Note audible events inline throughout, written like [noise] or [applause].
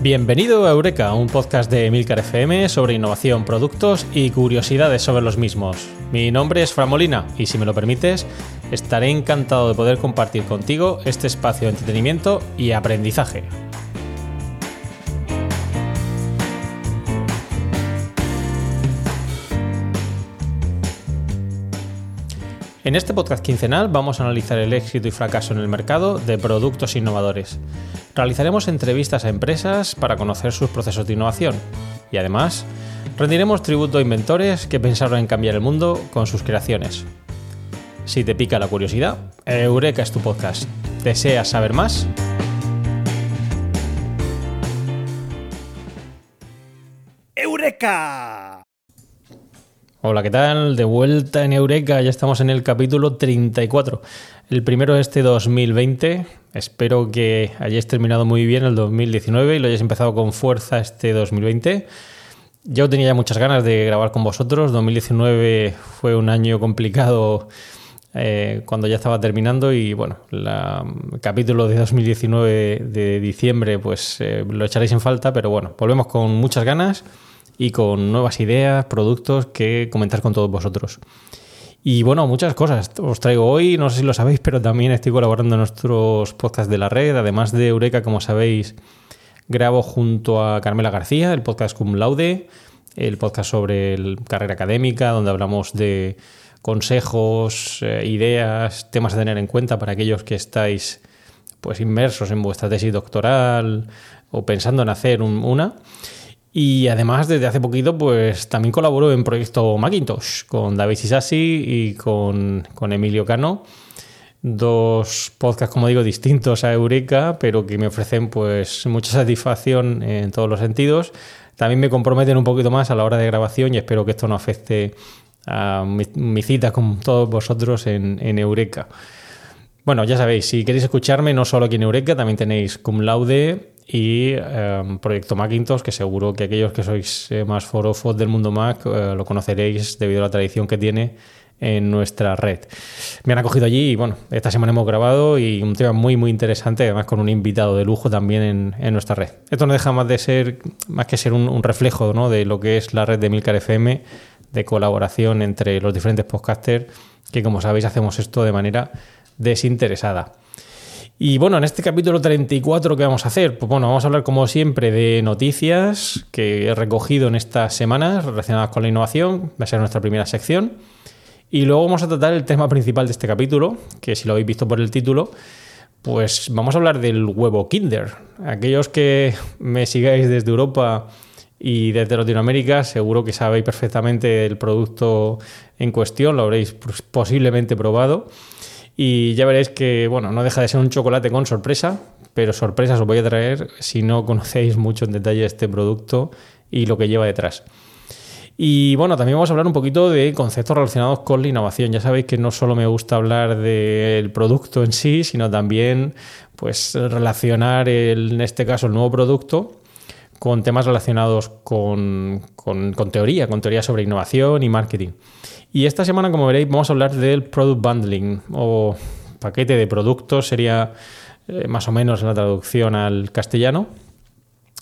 Bienvenido a Eureka, un podcast de Milcar FM sobre innovación, productos y curiosidades sobre los mismos. Mi nombre es Fran Molina y si me lo permites, estaré encantado de poder compartir contigo este espacio de entretenimiento y aprendizaje. En este podcast quincenal vamos a analizar el éxito y fracaso en el mercado de productos innovadores. Realizaremos entrevistas a empresas para conocer sus procesos de innovación y además rendiremos tributo a inventores que pensaron en cambiar el mundo con sus creaciones. Si te pica la curiosidad, Eureka es tu podcast. ¿Deseas saber más? ¡Eureka! Hola, ¿qué tal? De vuelta en Eureka, ya estamos en el capítulo 34. El primero de este 2020. Espero que hayáis terminado muy bien el 2019 y lo hayáis empezado con fuerza este 2020. Yo tenía ya muchas ganas de grabar con vosotros. 2019 fue un año complicado eh, cuando ya estaba terminando y bueno, el capítulo de 2019 de diciembre pues eh, lo echaréis en falta, pero bueno, volvemos con muchas ganas y con nuevas ideas, productos que comentar con todos vosotros. Y bueno, muchas cosas os traigo hoy, no sé si lo sabéis, pero también estoy colaborando en nuestros podcasts de la red, además de Eureka, como sabéis, grabo junto a Carmela García, el podcast Cum Laude, el podcast sobre carrera académica, donde hablamos de consejos, eh, ideas, temas a tener en cuenta para aquellos que estáis pues inmersos en vuestra tesis doctoral o pensando en hacer una. Y además, desde hace poquito, pues también colaboro en proyecto Macintosh con David Isasi y con, Emilio Cano. Dos podcasts, como digo, distintos a Eureka, pero que me ofrecen pues mucha satisfacción en todos los sentidos. También me comprometen un poquito más a la hora de grabación y espero que esto no afecte a mi, cita con todos vosotros en, en Eureka. Bueno, ya sabéis, si queréis escucharme, no solo aquí en Eureka, también tenéis Cum Laude y em, Proyecto Macintosh, que seguro que aquellos que sois eh, más forofos del mundo Mac eh, lo conoceréis debido a la tradición que tiene en nuestra red. Me han acogido allí y bueno, esta semana hemos grabado y un tema muy muy interesante, además con un invitado de lujo también en, nuestra red. Esto no deja más de ser, más que ser un, reflejo ¿no? de lo que es la red de Milcar FM, de colaboración entre los diferentes podcasters, que como sabéis hacemos esto de manera desinteresada. Y bueno, en este capítulo 34, ¿qué vamos a hacer? Pues bueno, vamos a hablar como siempre de noticias que he recogido en estas semanas relacionadas con la innovación. Va a ser nuestra primera sección. Y luego vamos a tratar el tema principal de este capítulo, que si lo habéis visto por el título, pues vamos a hablar del huevo Kinder. Aquellos que me sigáis desde Europa y desde Latinoamérica, seguro que sabéis perfectamente el producto en cuestión, lo habréis posiblemente probado. Y ya veréis que, bueno, no deja de ser un chocolate con sorpresa, pero sorpresas os voy a traer si no conocéis mucho en detalle este producto y lo que lleva detrás. Y bueno, también vamos a hablar un poquito de conceptos relacionados con la innovación. Ya sabéis que no solo me gusta hablar del producto en sí, sino también pues relacionar en este caso el nuevo producto con temas relacionados con, con, con teoría, con teoría sobre innovación y marketing. Y esta semana, como veréis, vamos a hablar del product bundling o paquete de productos, sería eh, más o menos la traducción al castellano,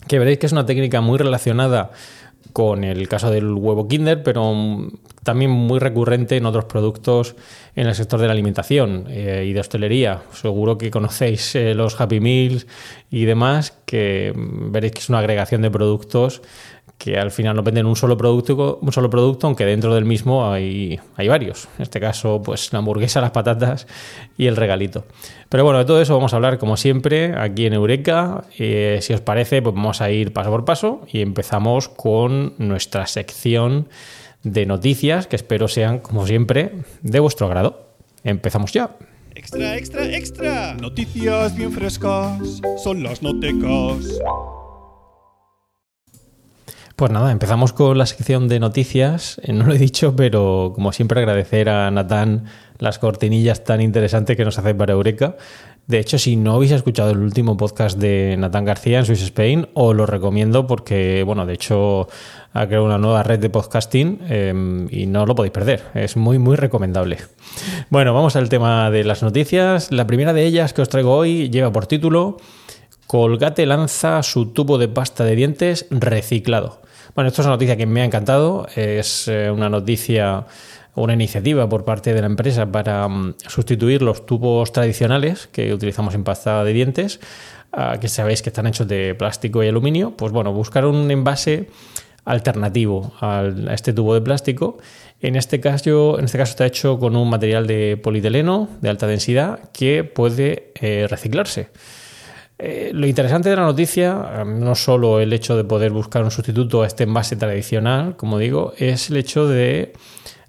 que veréis que es una técnica muy relacionada con el caso del huevo Kinder, pero también muy recurrente en otros productos en el sector de la alimentación eh, y de hostelería. Seguro que conocéis eh, los Happy Meals y demás, que veréis que es una agregación de productos que al final no venden un solo producto, un solo producto, aunque dentro del mismo hay, hay varios. En este caso, pues la hamburguesa, las patatas y el regalito. Pero bueno, de todo eso vamos a hablar como siempre aquí en Eureka. Eh, si os parece, pues vamos a ir paso por paso y empezamos con nuestra sección de noticias, que espero sean, como siempre, de vuestro agrado. Empezamos ya. Extra, extra, extra. Noticias bien frescas. Son las notecas. Pues nada, empezamos con la sección de noticias. Eh, no lo he dicho, pero como siempre agradecer a Natán las cortinillas tan interesantes que nos hace para Eureka. De hecho, si no habéis escuchado el último podcast de Natán García en Swiss Spain, os lo recomiendo porque, bueno, de hecho ha creado una nueva red de podcasting em, y no lo podéis perder. Es muy, muy recomendable. Bueno, vamos al tema de las noticias. La primera de ellas que os traigo hoy lleva por título Colgate lanza su tubo de pasta de dientes reciclado. Bueno, esto es una noticia que me ha encantado. Es eh, una noticia, una iniciativa por parte de la empresa para mm, sustituir los tubos tradicionales que utilizamos en pasta de dientes, ah, que sabéis que están hechos de plástico y aluminio. Pues bueno, buscar un envase alternativo a este tubo de plástico. En este, caso, en este caso está hecho con un material de polietileno de alta densidad que puede eh, reciclarse. Eh, lo interesante de la noticia, no solo el hecho de poder buscar un sustituto a este envase tradicional, como digo, es el hecho de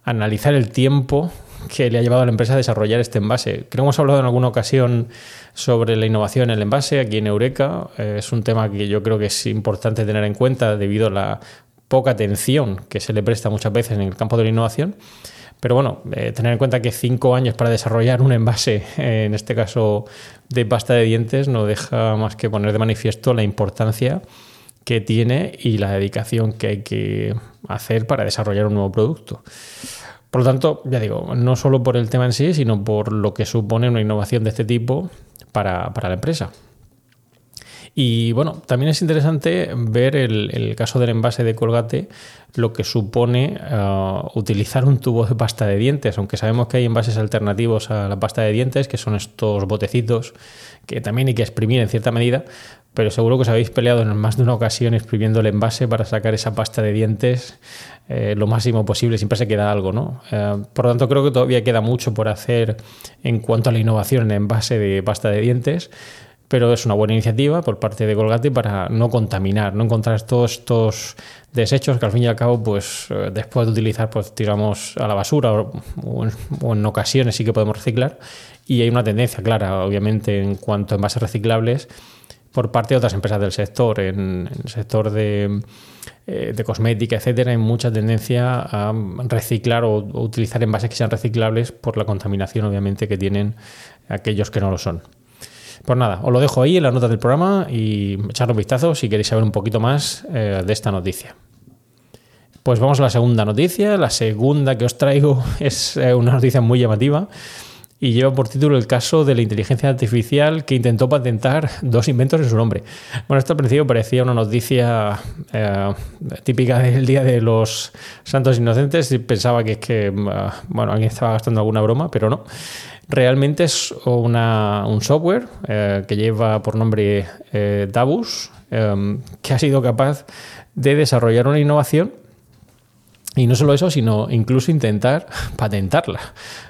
analizar el tiempo que le ha llevado a la empresa a desarrollar este envase. Creo que hemos hablado en alguna ocasión sobre la innovación en el envase aquí en Eureka. Eh, es un tema que yo creo que es importante tener en cuenta debido a la poca atención que se le presta muchas veces en el campo de la innovación. Pero bueno, eh, tener en cuenta que cinco años para desarrollar un envase, en este caso de pasta de dientes, no deja más que poner de manifiesto la importancia que tiene y la dedicación que hay que hacer para desarrollar un nuevo producto. Por lo tanto, ya digo, no solo por el tema en sí, sino por lo que supone una innovación de este tipo para, para la empresa. Y bueno, también es interesante ver el, caso del envase de Colgate, lo que supone uh, utilizar un tubo de pasta de dientes, aunque sabemos que hay envases alternativos a la pasta de dientes, que son estos botecitos que también hay que exprimir en cierta medida, pero seguro que os habéis peleado en más de una ocasión exprimiendo el envase para sacar esa pasta de dientes eh, lo máximo posible, siempre se queda algo, ¿no? Eh, por lo tanto, creo que todavía queda mucho por hacer en cuanto a la innovación en envase de pasta de dientes pero es una buena iniciativa por parte de Colgate para no contaminar, no encontrar todos estos desechos que al fin y al cabo, pues eh, después de utilizar, pues tiramos a la basura o, en, ocasiones sí que podemos reciclar. Y hay una tendencia clara, obviamente, en cuanto a envases reciclables por parte de otras empresas del sector. En, el sector de, eh, de, cosmética, etcétera, hay mucha tendencia a reciclar o utilizar envases que sean reciclables por la contaminación, obviamente, que tienen aquellos que no lo son. Pues nada, os lo dejo ahí en las notas del programa y echarle un vistazo si queréis saber un poquito más eh, de esta noticia. Pues vamos a la segunda noticia. La segunda que os traigo [laughs] es eh, una noticia muy llamativa y lleva por título el caso de la inteligencia artificial que intentó patentar [laughs] dos inventos en su nombre. Bueno, esto al principio parecía una noticia eh, típica del Día de los Santos Inocentes y pensaba que es que, bueno, alguien estaba gastando alguna broma, pero no. Realmente es un software eh, que lleva por nombre eh, Davus, em, que ha sido capaz de desarrollar una innovación y no solo eso, sino incluso intentar [laughs] patentarla.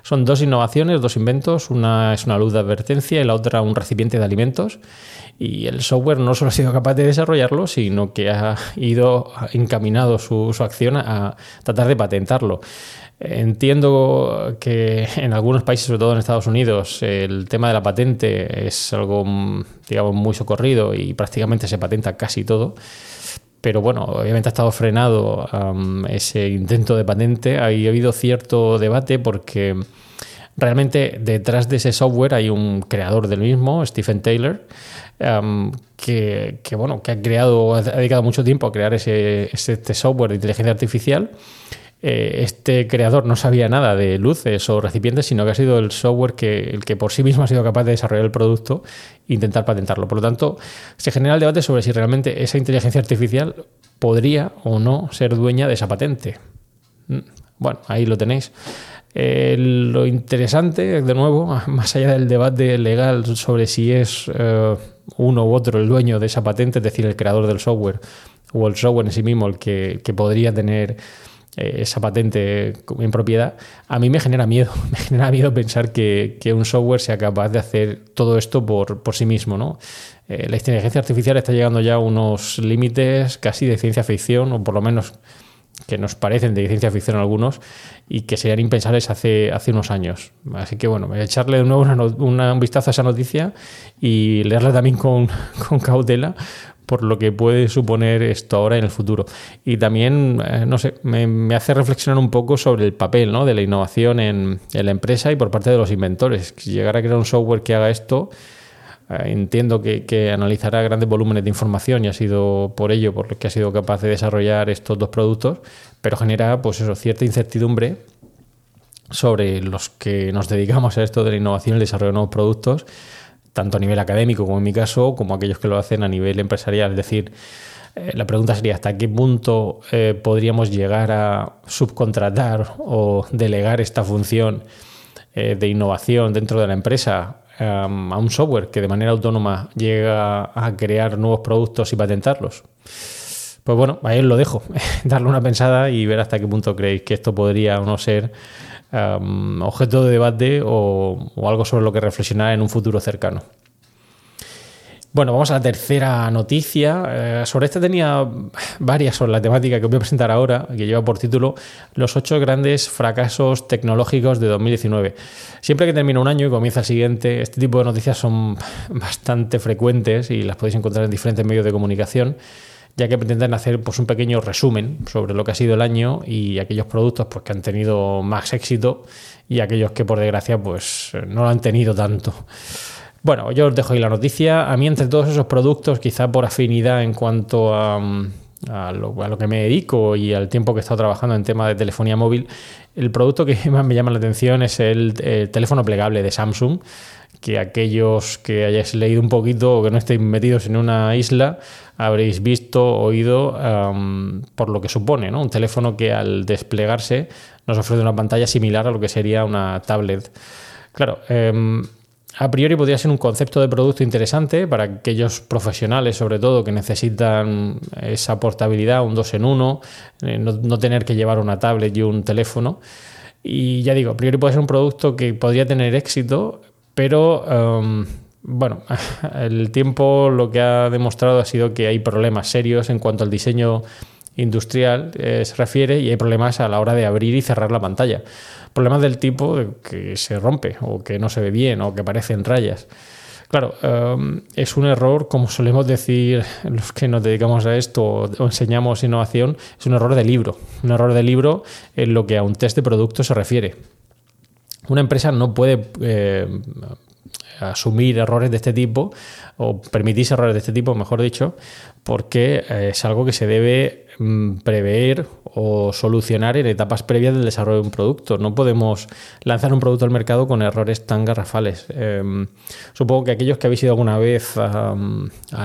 Son dos innovaciones, dos inventos. Una es una luz de advertencia y la otra un recipiente de alimentos. Y el software no solo ha sido capaz de desarrollarlo, sino que ha ido encaminado su, su acción a tratar de patentarlo. Entiendo que en algunos países, sobre todo en Estados Unidos, el tema de la patente es algo, digamos, muy socorrido y prácticamente se patenta casi todo. Pero bueno, obviamente ha estado frenado ese intento de patente. Ha habido cierto debate porque realmente detrás de ese software hay un creador del mismo, Stephen Taylor, que, bueno, que ha creado, ha dedicado mucho tiempo a crear ese, este software de inteligencia artificial eh, este creador no sabía nada de luces o recipientes, sino que ha sido el software que, el que por sí mismo ha sido capaz de desarrollar el producto e intentar patentarlo. Por lo tanto, se genera el debate sobre si realmente esa inteligencia artificial podría o no ser dueña de esa patente. Mm, bueno, ahí lo tenéis. Eh, lo interesante, de nuevo, [laughs] más allá del debate legal sobre si es eh, uno u otro el dueño de esa patente, es decir, el creador del software o el software en sí mismo el que, podría tener esa patente en propiedad, a mí me genera miedo. [laughs] Me genera miedo pensar que, un software sea capaz de hacer todo esto por, sí mismo. ¿no? Eh, la inteligencia artificial está llegando ya a unos límites casi de ciencia ficción, o por lo menos que nos parecen de ciencia ficción algunos y que serían impensables hace, hace unos años. Así que bueno, echarle de nuevo un vistazo a esa noticia y leerla también con, [laughs] con cautela por lo que puede suponer esto ahora en el futuro. Y también, eh, no sé, me, hace reflexionar un poco sobre el papel ¿no? de la innovación en, la empresa y por parte de los inventores. Llegar a crear un software que haga esto, eh, entiendo que, analizará grandes volúmenes de información y ha sido por ello por lo que ha sido capaz de desarrollar estos dos productos, pero genera pues eso, cierta incertidumbre sobre los que nos dedicamos a esto de la innovación y el desarrollo de nuevos productos tanto a nivel académico como en mi caso, como aquellos que lo hacen a nivel empresarial. Es decir, eh, la pregunta sería hasta qué punto eh, podríamos llegar a subcontratar o delegar esta función eh, de innovación dentro de la empresa a un software que de manera autónoma llega a crear nuevos productos y patentarlos. Pues bueno, ahí os lo dejo, [laughs] darle una pensada y ver hasta qué punto creéis que esto podría o no ser objeto de debate o algo sobre lo que reflexionar en un futuro cercano. Bueno, vamos a la tercera noticia. Eh, sobre esta tenía varias sobre la temática que voy a presentar ahora, que lleva por título Los ocho grandes fracasos tecnológicos de 2019. Siempre que termina un año y comienza el siguiente, este tipo de noticias son bastante frecuentes y las podéis encontrar en diferentes medios de comunicación ya que pretenden hacer pues, un pequeño resumen sobre lo que ha sido el año y aquellos productos pues, que han tenido más éxito y aquellos que por desgracia pues, no lo han tenido tanto. Bueno, yo os dejo ahí la noticia. A mí, entre todos esos productos, quizá por afinidad en cuanto a, lo, que me dedico y al tiempo que he estado trabajando en tema de telefonía móvil, el producto que [laughs] más me llama la atención es el, teléfono plegable de Samsung que aquellos que hayáis leído un poquito o que no estéis metidos en una isla habréis visto, oído por lo que supone, ¿no? Un teléfono que al desplegarse nos ofrece una pantalla similar a lo que sería una tablet. Claro, em, a priori podría ser un concepto de producto interesante para aquellos profesionales, sobre todo, que necesitan esa portabilidad, un dos en uno, eh, no, tener que llevar una tablet y un teléfono. Y ya digo, a priori puede ser un producto que podría tener éxito, pero em, bueno, [laughs] el tiempo lo que ha demostrado ha sido que hay problemas serios en cuanto al diseño industrial eh, se refiere y hay problemas a la hora de abrir y cerrar la pantalla. Problemas del tipo de que se rompe o que no se ve bien o que parecen rayas. Claro, em, es un error, como solemos decir los que nos dedicamos a esto o enseñamos innovación, es un error de libro. Un error de libro en lo que a un test de producto se refiere. Una empresa no puede eh, asumir errores de este tipo o permitirse errores de este tipo, mejor dicho, porque eh, es algo que se debe mm, prever o solucionar en etapas previas del desarrollo de un producto. No podemos lanzar un producto al mercado con errores tan garrafales. Em, supongo que aquellos que habéis ido alguna vez a,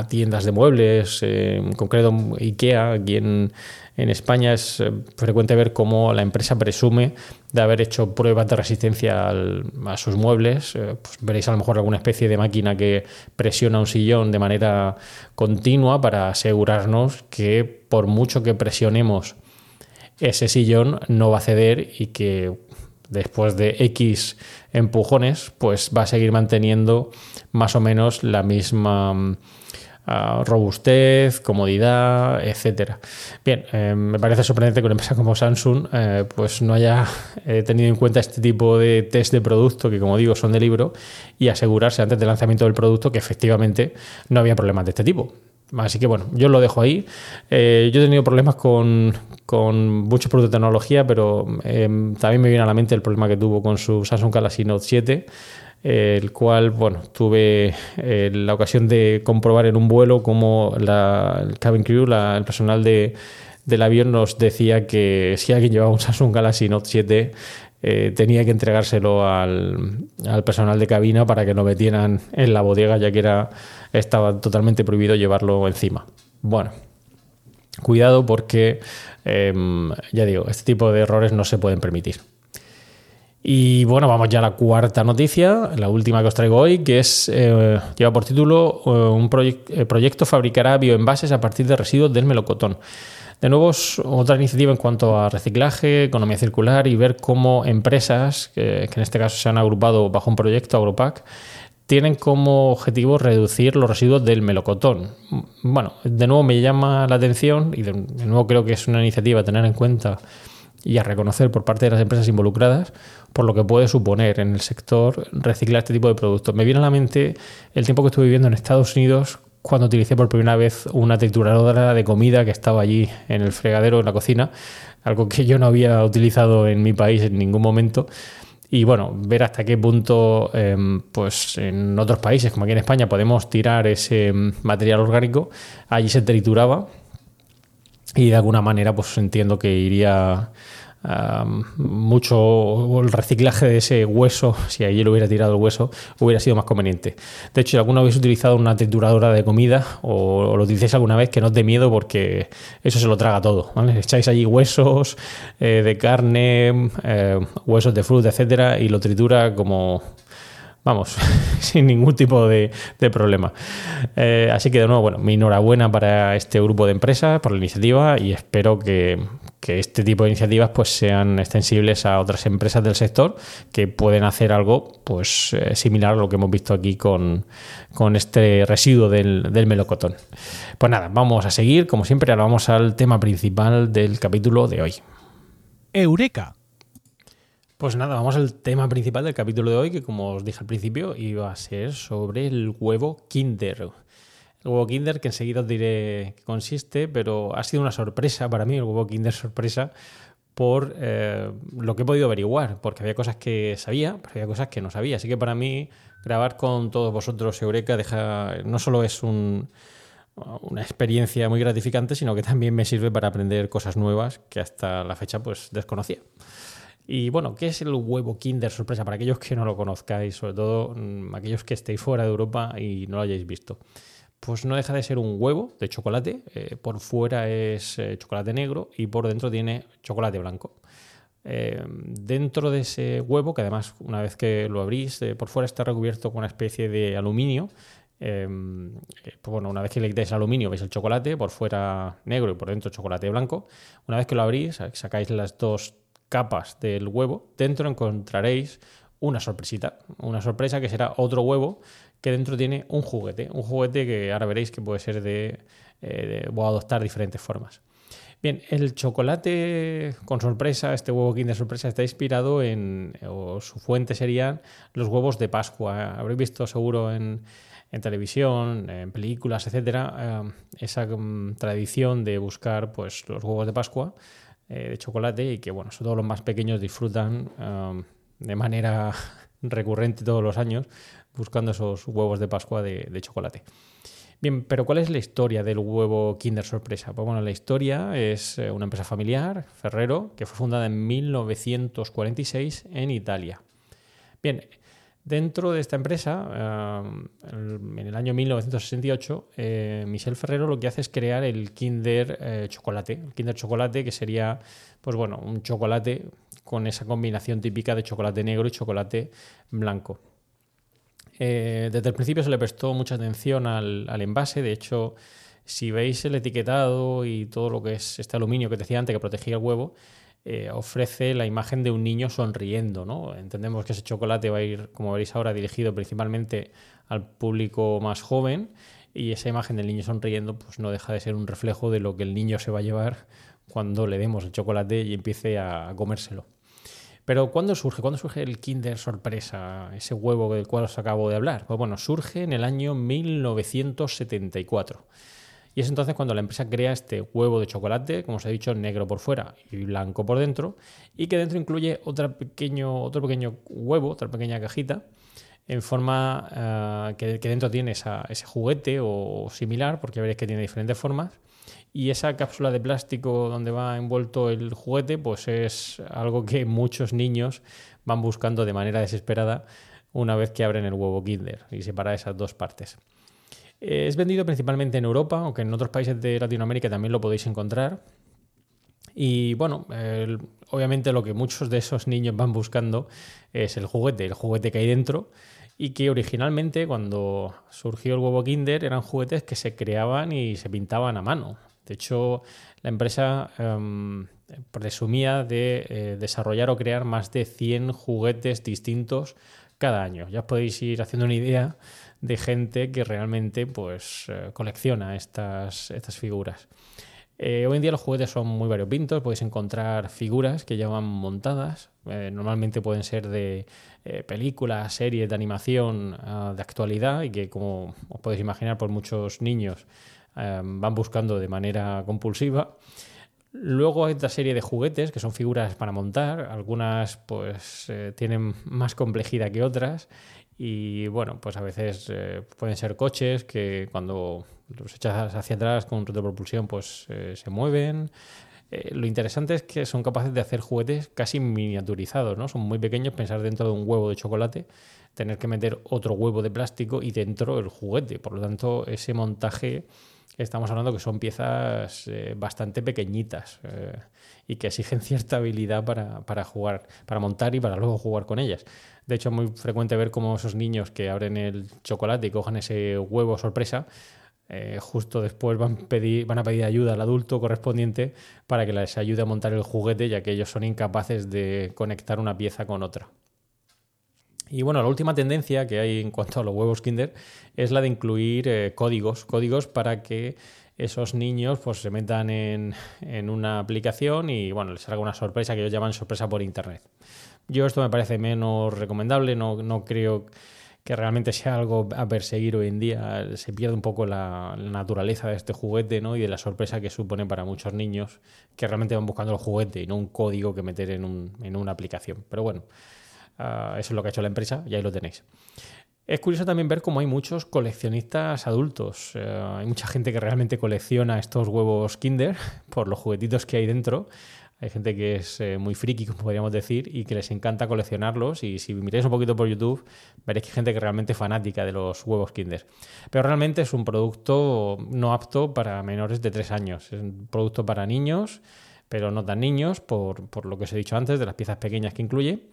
tiendas de muebles, en concreto IKEA, aquí en, en España es eh, frecuente ver cómo la empresa presume de haber hecho pruebas de resistencia a sus muebles. Eh, pues veréis a lo mejor alguna especie de máquina que presiona un sillón de manera continua para asegurarnos que por mucho que presionemos ese sillón no va a ceder y que después de X empujones pues va a seguir manteniendo más o menos la misma robustez, comodidad, etcétera. Bien, eh, me parece sorprendente que una empresa como Samsung eh, pues no haya eh, tenido en cuenta este tipo de test de producto que, como digo, son de libro y asegurarse antes del lanzamiento del producto que efectivamente no había problemas de este tipo. Así que bueno, yo lo dejo ahí. yo he tenido problemas con, con muchos productos de tecnología, pero también me viene a la mente el problema que tuvo con su Samsung Galaxy Note 7 el cual, bueno, tuve eh, la ocasión de comprobar en un vuelo cómo la, el cabin crew, el personal de, del avión nos decía que si alguien llevaba un Samsung Galaxy Note 7 eh, tenía que entregárselo al, al, personal de cabina para que no metieran en la bodega ya que era estaba totalmente prohibido llevarlo encima. Bueno, cuidado porque em, ya digo, este tipo de errores no se pueden permitir. Y bueno, vamos ya a la cuarta noticia, la última que os traigo hoy, que es eh, lleva por título eh, un proyecto fabricará bioenvases a partir de residuos del melocotón. De nuevo, otra iniciativa en cuanto a reciclaje, economía circular y ver cómo empresas, que, en este caso se han agrupado bajo un proyecto Agropac, tienen como objetivo reducir los residuos del melocotón. Bueno, de nuevo me llama la atención y de nuevo creo que es una iniciativa a tener en cuenta y a reconocer por parte de las empresas involucradas por lo que puede suponer en el sector reciclar este tipo de productos. Me viene a la mente el tiempo que estuve viviendo en Estados Unidos cuando utilicé por primera vez una trituradora de comida que estaba allí en el fregadero, en la cocina, algo que yo no había utilizado en mi país en ningún momento. Y bueno, ver hasta qué punto, em, pues en otros países, como aquí en España, podemos tirar ese material orgánico. Allí se trituraba y de alguna manera, pues entiendo que iría mucho el reciclaje de ese hueso, si lo hubiera tirado el hueso, hubiera sido más conveniente. De hecho, si alguno habéis utilizado una trituradora de comida o, lo utilicéis alguna vez, que no os dé miedo porque eso se lo traga todo. Echáis allí huesos eh, de carne, eh, huesos de fruta, etcétera, y lo tritura como vamos, [laughs] sin ningún tipo de, problema. Eh, así que de nuevo, bueno, mi enhorabuena para este grupo de empresas por la iniciativa y espero que, este tipo de iniciativas pues sean extensibles a otras empresas del sector que pueden hacer algo pues eh, similar a lo que hemos visto aquí con, este residuo del, del melocotón. Pues nada, vamos a seguir, como siempre, ahora vamos al tema principal del capítulo de hoy. Eureka pues nada, vamos al tema principal del capítulo de hoy, que como os dije al principio, iba a ser sobre el huevo Kinder. El huevo Kinder, que enseguida os diré qué consiste, pero ha sido una sorpresa para mí, el huevo Kinder sorpresa, por eh, lo que he podido averiguar, porque había cosas que sabía, pero había cosas que no sabía. Así que para mí, grabar con todos vosotros Eureka deja, no solo es una experiencia muy gratificante, sino que también me sirve para aprender cosas nuevas que hasta la fecha pues desconocía. Y bueno, ¿qué es el huevo Kinder sorpresa? Para aquellos que no lo conozcáis, sobre todo mm, aquellos que estéis fuera de Europa y no lo hayáis visto. Pues no deja de ser un huevo de chocolate. Eh, por fuera es eh, chocolate negro y por dentro tiene chocolate blanco. Eh, dentro de ese huevo, que además una vez que lo abrís, por fuera está recubierto con una especie de aluminio. pues bueno, una vez que le quitáis el aluminio, veis el chocolate, por fuera negro y por dentro chocolate blanco. Una vez que lo abrís, sacáis las dos capas del huevo, dentro encontraréis una sorpresita, una sorpresa que será otro huevo que dentro tiene un juguete, un juguete que ahora veréis que puede ser de, eh, o adoptar diferentes formas. Bien, el chocolate con sorpresa, este huevo Kinder sorpresa, está inspirado en, o su fuente serían los huevos de Pascua. Habréis visto seguro en, televisión, en películas, etcétera, eh, esa mm, tradición de buscar pues, los huevos de Pascua eh, de chocolate y que, bueno, sobre todo los más pequeños disfrutan um, de manera [laughs] recurrente todos los años buscando esos huevos de Pascua de, chocolate. Bien, pero ¿cuál es la historia del huevo Kinder Sorpresa? Pues bueno, la historia es eh, una empresa familiar, Ferrero, que fue fundada en 1946 en Italia. Bien, Dentro de esta empresa, eh, en el año 1968, eh, Michel Ferrero lo que hace es crear el Kinder Chocolate. El Kinder Chocolate, que sería, pues bueno, un chocolate con esa combinación típica de chocolate negro y chocolate blanco. Desde el principio se le prestó mucha atención al, envase. De hecho, si veis el etiquetado y todo lo que es este aluminio que decía antes que protegía el huevo, eh, ofrece la imagen de un niño sonriendo. ¿no? Entendemos que ese chocolate va a ir, como veréis ahora, dirigido principalmente al público más joven y esa imagen del niño sonriendo pues no deja de ser un reflejo de lo que el niño se va a llevar cuando le demos el chocolate y empiece a comérselo. Pero ¿cuándo surge? ¿Cuándo surge el Kinder Sorpresa, ese huevo del cual os acabo de hablar? Pues bueno, surge en el año 1974. Y es entonces cuando la empresa crea este huevo de chocolate, como os he dicho, negro por fuera y blanco por dentro, y que dentro incluye otro pequeño, otro pequeño huevo, otra pequeña cajita, en forma eh, que, dentro tiene ese juguete o similar, porque veréis que tiene diferentes formas. Y esa cápsula de plástico donde va envuelto el juguete, pues es algo que muchos niños van buscando de manera desesperada una vez que abren el huevo Kinder y separa esas dos partes. Eh, es vendido principalmente en Europa, aunque en otros países de Latinoamérica también lo podéis encontrar. Y bueno, obviamente lo que muchos de esos niños van buscando es el juguete, el juguete que hay dentro. Y que originalmente, cuando surgió el huevo Kinder, eran juguetes que se creaban y se pintaban a mano. De hecho, la empresa em, presumía de eh, desarrollar o crear más de 100 juguetes distintos cada año. Ya podéis ir haciendo una idea de gente que realmente pues, eh, colecciona estas, estas figuras. Eh, hoy en día los juguetes son muy variopintos, podéis encontrar figuras que ya van montadas, normalmente pueden ser de películas, series de animación ah, de actualidad y que como os podéis imaginar por muchos niños van buscando de manera compulsiva. Luego hay otra serie de juguetes que son figuras para montar, algunas pues tienen más complejidad que otras y bueno, pues a veces eh, pueden ser coches que cuando los echas hacia atrás con propulsión pues eh, se mueven. Eh, lo interesante es que son capaces de hacer juguetes casi miniaturizados, ¿no? Son muy pequeños, pensar dentro de un huevo de chocolate, tener que meter otro huevo de plástico y dentro el juguete. Por lo tanto, ese montaje estamos hablando que son piezas eh, bastante pequeñitas eh, y que exigen [laughs] cierta habilidad para, jugar, para montar y para luego jugar con ellas. De hecho, es muy frecuente ver cómo esos niños que abren el chocolate y cojan ese huevo sorpresa, eh, justo después van, pedir, van a pedir ayuda al adulto correspondiente para que les ayude a montar el juguete, ya que ellos son incapaces de conectar una pieza con otra. Y bueno, la última tendencia que hay en cuanto a los huevos Kinder es la de incluir eh, códigos, códigos para que esos niños pues se metan en, una aplicación y bueno, les salga una sorpresa que ellos llaman sorpresa por internet. Yo esto me parece menos recomendable, no, no creo que realmente sea algo a perseguir hoy en día. Se pierde un poco la, naturaleza de este juguete ¿no? y de la sorpresa que supone para muchos niños que realmente van buscando el juguete y no un código que meter en, un, en una aplicación. Pero bueno, Ah, eso es lo que ha hecho la empresa y ahí lo tenéis. Es curioso también ver cómo hay muchos coleccionistas adultos. Eh, hay mucha gente que realmente colecciona estos huevos Kinder [laughs] por los juguetitos que hay dentro. Hay gente que es eh, muy friki, como podríamos decir, y que les encanta coleccionarlos. Y si miráis un poquito por YouTube, veréis que hay gente que es realmente fanática de los huevos Kinder. Pero realmente es un producto no apto para menores de 3 años. Es un producto para niños, pero no tan niños, por, por lo que os he dicho antes, de las piezas pequeñas que incluye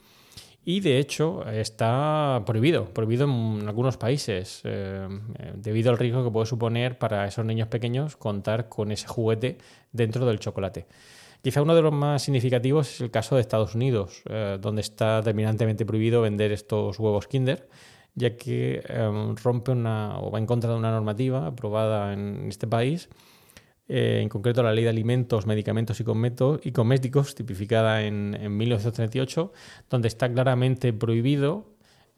y de hecho está prohibido, prohibido en algunos países, eh, debido al riesgo que puede suponer para esos niños pequeños contar con ese juguete dentro del chocolate. Quizá uno de los más significativos es el caso de Estados Unidos, eh, donde está terminantemente prohibido vender estos huevos Kinder, ya que eh, rompe una o va en contra de una normativa aprobada en este país eh, en concreto la Ley de Alimentos, Medicamentos y, Cosméticos, tipificada en, 1938, donde está claramente prohibido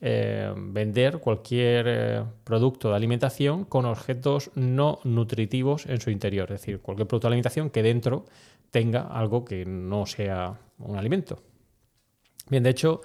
eh, vender cualquier eh, producto de alimentación con objetos no nutritivos en su interior, es decir, cualquier producto de alimentación que dentro tenga algo que no sea un alimento. Bien, de hecho,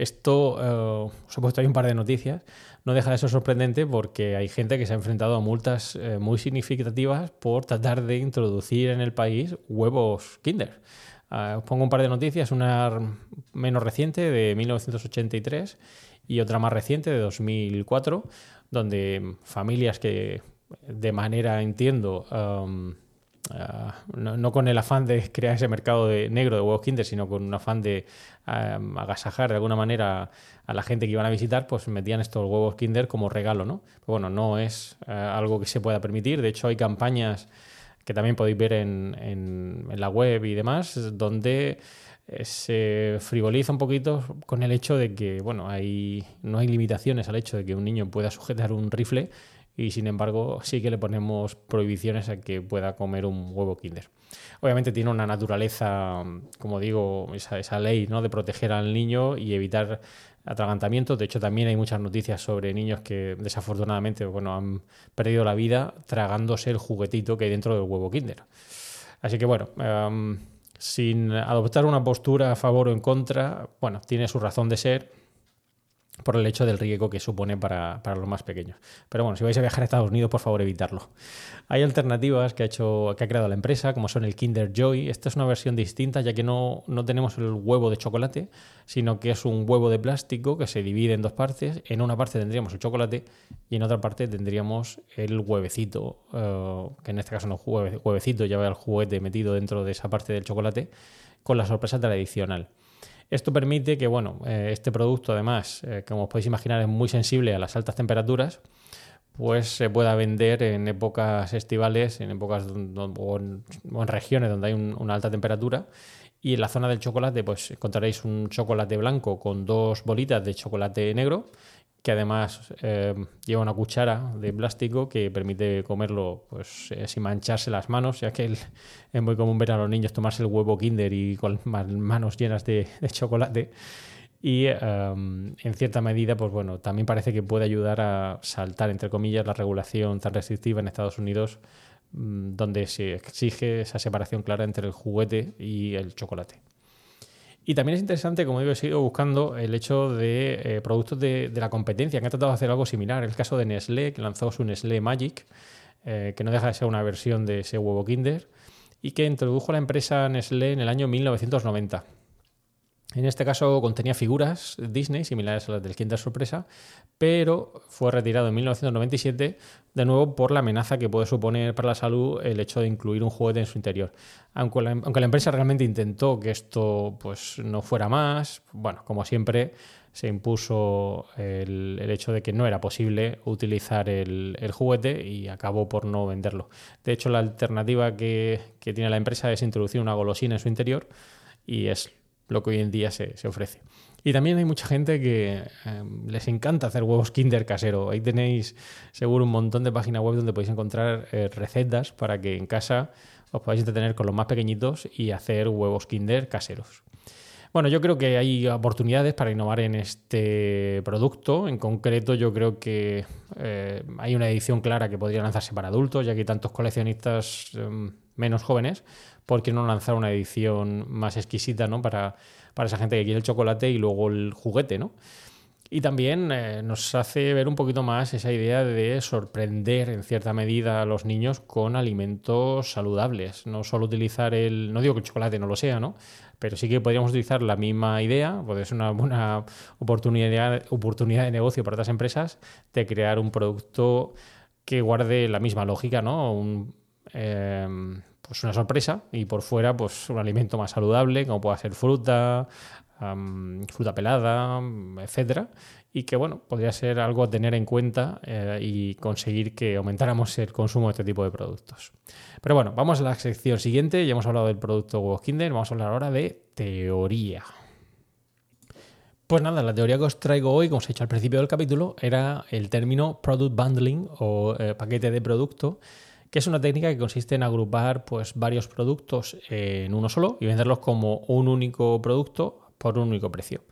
esto, eh, os he puesto ahí un par de noticias, no deja de ser sorprendente porque hay gente que se ha enfrentado a multas eh, muy significativas por tratar de introducir en el país huevos Kinder. Ah, os pongo un par de noticias, una menos reciente de 1983 y otra más reciente de 2004, donde familias que de manera, entiendo, Ah, no, con el afán de crear ese mercado de negro de huevos Kinder, sino con un afán de agasajar de alguna manera a la gente que iban a visitar, pues metían estos huevos Kinder como regalo, ¿no? bueno, no es eh, algo que se pueda permitir. De hecho, hay campañas que también podéis ver en, en, la web y demás, donde eh, se frivoliza un poquito con el hecho de que, bueno, hay, no hay limitaciones al hecho de que un niño pueda sujetar un rifle y sin embargo sí que le ponemos prohibiciones a que pueda comer un huevo Kinder. Obviamente tiene una naturaleza, como digo, esa, esa ley ¿no? de proteger al niño y evitar atragantamientos. De hecho, también hay muchas noticias sobre niños que desafortunadamente bueno, han perdido la vida tragándose el juguetito que hay dentro del huevo Kinder. Así que bueno, em, sin adoptar una postura a favor o en contra, bueno, tiene su razón de ser por el hecho del riesgo que supone para, los más pequeños. Pero bueno, si vais a viajar a Estados Unidos, por favor, evitarlo. Hay alternativas que ha, hecho, que ha creado la empresa, como son el Kinder Joy. Esta es una versión distinta, ya que no, no tenemos el huevo de chocolate, sino que es un huevo de plástico que se divide en dos partes. En una parte tendríamos el chocolate y en otra parte tendríamos el huevecito, eh, que en este caso no es huevecito, ya el juguete metido dentro de esa parte del chocolate, con la sorpresa tradicional. Esto permite que, bueno, eh, este producto además, eh, como os podéis imaginar, es muy sensible a las altas temperaturas, pues se pueda vender en épocas estivales, en épocas o, en, regiones donde hay una alta temperatura. Y en la zona del chocolate, pues encontraréis un chocolate blanco con dos bolitas de chocolate negro que además eh, lleva una cuchara de plástico que permite comerlo pues eh, sin mancharse las manos, ya que [laughs] es muy común ver a los niños tomarse el huevo Kinder y con manos llenas de, chocolate. Y em, en cierta medida, pues bueno, también parece que puede ayudar a saltar, entre comillas, la regulación tan restrictiva en Estados Unidos, mm, donde se exige esa separación clara entre el juguete y el chocolate. Y también es interesante, como digo, he seguido buscando el hecho de eh, productos de, la competencia que han tratado de hacer algo similar. El caso de Nestlé, que lanzó su Nestlé Magic, eh, que no deja de ser una versión de ese huevo Kinder. y que introdujo la empresa Nestlé en el año 1990. En este caso contenía figuras Disney similares a las del Kinder Sorpresa, pero fue retirado en 1997 de nuevo por la amenaza que puede suponer para la salud el hecho de incluir un juguete en su interior. Aunque la, aunque la empresa realmente intentó que esto pues, no fuera más, bueno, como siempre se impuso el, hecho de que no era posible utilizar el, juguete y acabó por no venderlo. De hecho, la alternativa que, que tiene la empresa es introducir una golosina en su interior y es lo que hoy en día se, ofrece. Y también hay mucha gente que em, les encanta hacer huevos Kinder casero. Ahí tenéis seguro un montón de páginas web donde podéis encontrar eh, recetas para que en casa os podáis entretener con los más pequeñitos y hacer huevos Kinder caseros. Bueno, yo creo que hay oportunidades para innovar en este producto. En concreto, yo creo que eh, hay una edición clara que podría lanzarse para adultos, ya que hay tantos coleccionistas em, menos jóvenes, ¿por qué no lanzar una edición más exquisita ¿no? para, para esa gente que quiere el chocolate y luego el juguete? ¿no? Y también eh, nos hace ver un poquito más esa idea de sorprender en cierta medida a los niños con alimentos saludables. No solo utilizar el. No digo que el chocolate no lo sea, ¿no? Pero sí que podríamos utilizar la misma idea, puede ser una buena oportunidad, oportunidad de negocio para otras empresas, de crear un producto que guarde la misma lógica, ¿no? Un, em, pues una sorpresa y por fuera pues un alimento más saludable como pueda ser fruta, fruta pelada, etcétera, y que bueno, podría ser algo a tener en cuenta eh, y conseguir que aumentáramos el consumo de este tipo de productos. Pero bueno, vamos a la sección siguiente, ya hemos hablado del producto Huevos Kinder, vamos a hablar ahora de teoría. Pues nada, la teoría que os traigo hoy, como os he dicho al principio del capítulo, era el término product bundling o eh, paquete de producto que es una técnica que consiste en agrupar pues, varios productos en uno solo y venderlos como un único producto por un único precio.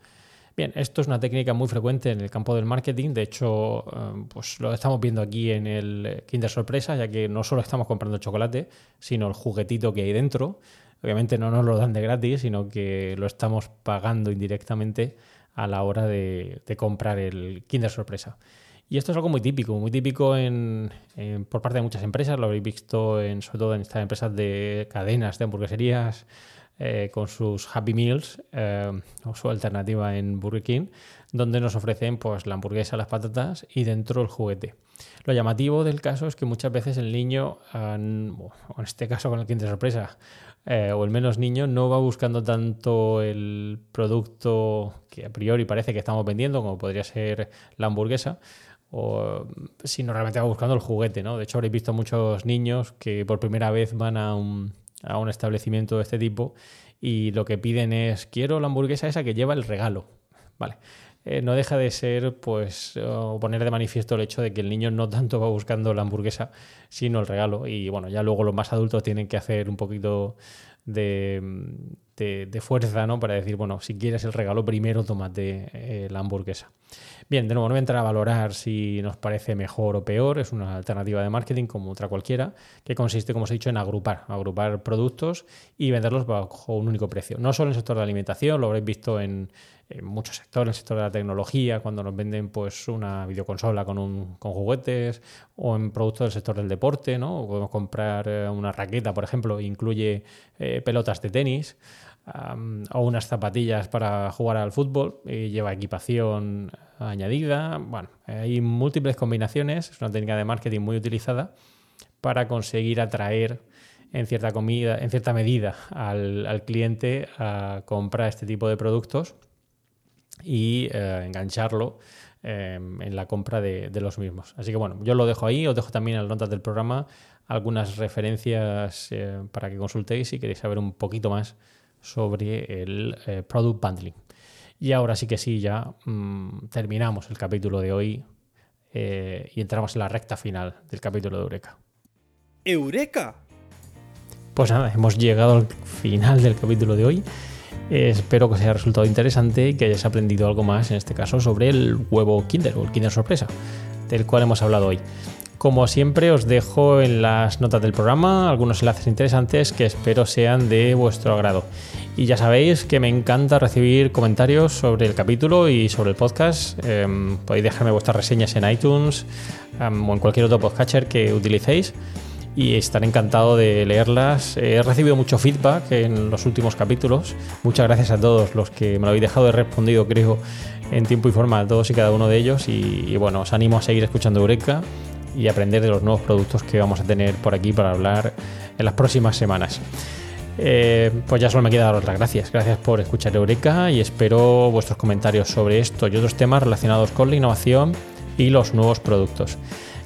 Bien, esto es una técnica muy frecuente en el campo del marketing. De hecho, eh, pues lo estamos viendo aquí en el Kinder Sorpresa, ya que no solo estamos comprando chocolate, sino el juguetito que hay dentro. Obviamente no nos lo dan de gratis, sino que lo estamos pagando indirectamente a la hora de, comprar el Kinder Sorpresa. Y esto es algo muy típico, muy típico por parte de muchas empresas. Lo habréis visto en, sobre todo en estas empresas de cadenas de hamburgueserías eh, con sus Happy Meals eh, o su alternativa en Burger King, donde nos ofrecen pues, la hamburguesa, las patatas y dentro el juguete. Lo llamativo del caso es que muchas veces el niño, en este caso con el de sorpresa, eh, o el menos niño, no va buscando tanto el producto que a priori parece que estamos vendiendo, como podría ser la hamburguesa, o sino realmente va buscando el juguete, ¿no? De hecho, habréis visto muchos niños que por primera vez van a un, a un establecimiento de este tipo y lo que piden es quiero la hamburguesa esa que lleva el regalo. Vale. Eh, no deja de ser, pues, poner de manifiesto el hecho de que el niño no tanto va buscando la hamburguesa, sino el regalo. Y bueno, ya luego los más adultos tienen que hacer un poquito de, de, fuerza, ¿no? Para decir, bueno, si quieres el regalo, primero tómate eh, la hamburguesa. Bien, de nuevo, no voy a entrar a valorar si nos parece mejor o peor, es una alternativa de marketing como otra cualquiera, que consiste, como os he dicho, en agrupar, agrupar productos y venderlos bajo un único precio. No solo en el sector de alimentación, lo habréis visto en, muchos sectores, en el sector de la tecnología, cuando nos venden pues una videoconsola con, un, con juguetes, o en productos del sector del deporte, ¿no? podemos comprar eh, una raqueta, por ejemplo, e incluye eh, pelotas de tenis o unas zapatillas para jugar al fútbol y lleva equipación añadida. Bueno, hay múltiples combinaciones, es una técnica de marketing muy utilizada para conseguir atraer en cierta, comida, en cierta medida al, cliente a comprar este tipo de productos y eh, engancharlo em, en la compra de, los mismos. Así que bueno, yo lo dejo ahí, os dejo también en las notas del programa algunas referencias eh, para que consultéis si queréis saber un poquito más sobre el eh, product bundling. Y ahora sí que sí, ya mm, terminamos el capítulo de hoy eh, y entramos en la recta final del capítulo de Eureka. ¡Eureka! Pues nada, hemos llegado al final del capítulo de hoy. espero que os haya resultado interesante y que hayáis aprendido algo más, en este caso, sobre el huevo Kinder o el Kinder Sorpresa, del cual hemos hablado hoy. Como siempre os dejo en las notas del programa algunos enlaces interesantes que espero sean de vuestro agrado. Y ya sabéis que me encanta recibir comentarios sobre el capítulo y sobre el podcast. Em, podéis dejarme vuestras reseñas en iTunes em, o en cualquier otro podcatcher que utilicéis. y estaré encantado de leerlas. He recibido mucho feedback en los últimos capítulos. Muchas gracias a todos los que me lo habéis dejado. He respondido, creo, en tiempo y forma a todos y cada uno de ellos. Y, bueno, os animo a seguir escuchando Eureka y aprender de los nuevos productos que vamos a tener por aquí para hablar en las próximas semanas. Eh, pues ya solo me queda daros las gracias. Gracias por escuchar Eureka y espero vuestros comentarios sobre esto y otros temas relacionados con la innovación y los nuevos productos.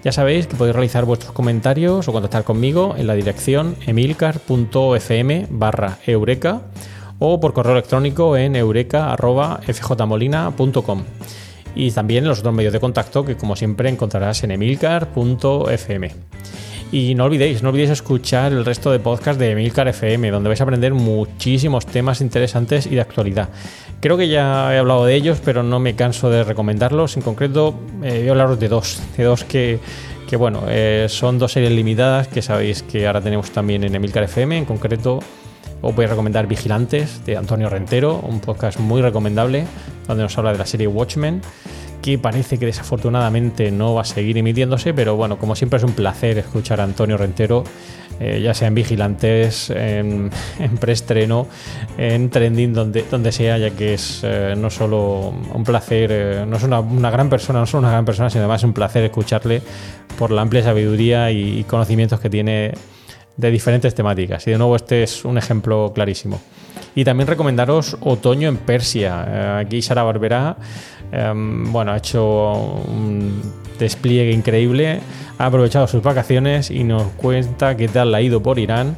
Ya sabéis que podéis realizar vuestros comentarios o contactar conmigo en la dirección emilcar.fm barra eureka o por correo electrónico en eureka.fjmolina.com y también los otros medios de contacto que como siempre encontrarás en emilcar.fm. Y no olvidéis, no olvidéis escuchar el resto de podcasts de Emilcar FM, donde vais a aprender muchísimos temas interesantes y de actualidad. Creo que ya he hablado de ellos, pero no me canso de recomendarlos. En concreto, eh, voy a hablaros de dos, de dos que, bueno, eh, son dos series limitadas que sabéis que ahora tenemos también en Emilcar FM. En concreto, os voy a recomendar Vigilantes de Antonio Rentero, un podcast muy recomendable, donde nos habla de la serie Watchmen que parece que desafortunadamente no va a seguir emitiéndose, pero bueno, como siempre es un placer escuchar a Antonio Rentero, eh, ya sea en Vigilantes, en, [laughs] preestreno, en Trending, donde, donde sea, ya que es eh, no solo un placer, eh, no es una, gran persona, no solo una gran persona, sino además un placer escucharle por la amplia sabiduría y conocimientos que tiene de diferentes temáticas. Y de nuevo este es un ejemplo clarísimo. Y también recomendaros Otoño en Persia. aquí Sara Barbera Em, bueno, ha hecho un despliegue increíble, ha aprovechado sus vacaciones y nos cuenta qué tal ha ido por Irán.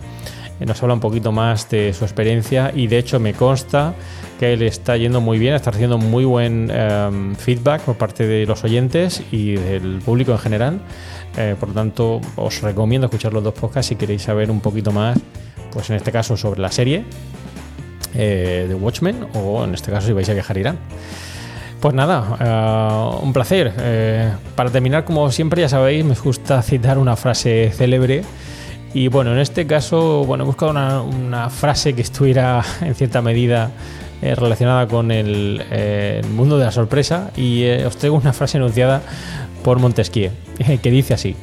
Nos habla un poquito más de su experiencia y de hecho me consta que él está yendo muy bien, está recibiendo muy buen em, feedback por parte de los oyentes y del público en general. Eh, por lo tanto, os recomiendo escuchar los dos podcasts si queréis saber un poquito más, pues en este caso sobre la serie eh, de Watchmen o en este caso si vais a viajar a Irán. Pues nada, eh, un placer. Para terminar, como siempre, ya sabéis, me gusta citar una frase célebre. Y bueno, en este caso, bueno, he buscado una, frase que estuviera [laughs] en cierta medida eh, relacionada con el, mundo de la sorpresa. Y os traigo una frase enunciada por Montesquieu, [laughs] que dice así: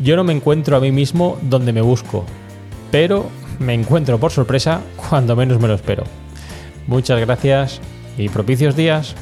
Yo no me encuentro a mí mismo donde me busco, pero me encuentro por sorpresa cuando menos me lo espero. Muchas gracias y propicios días.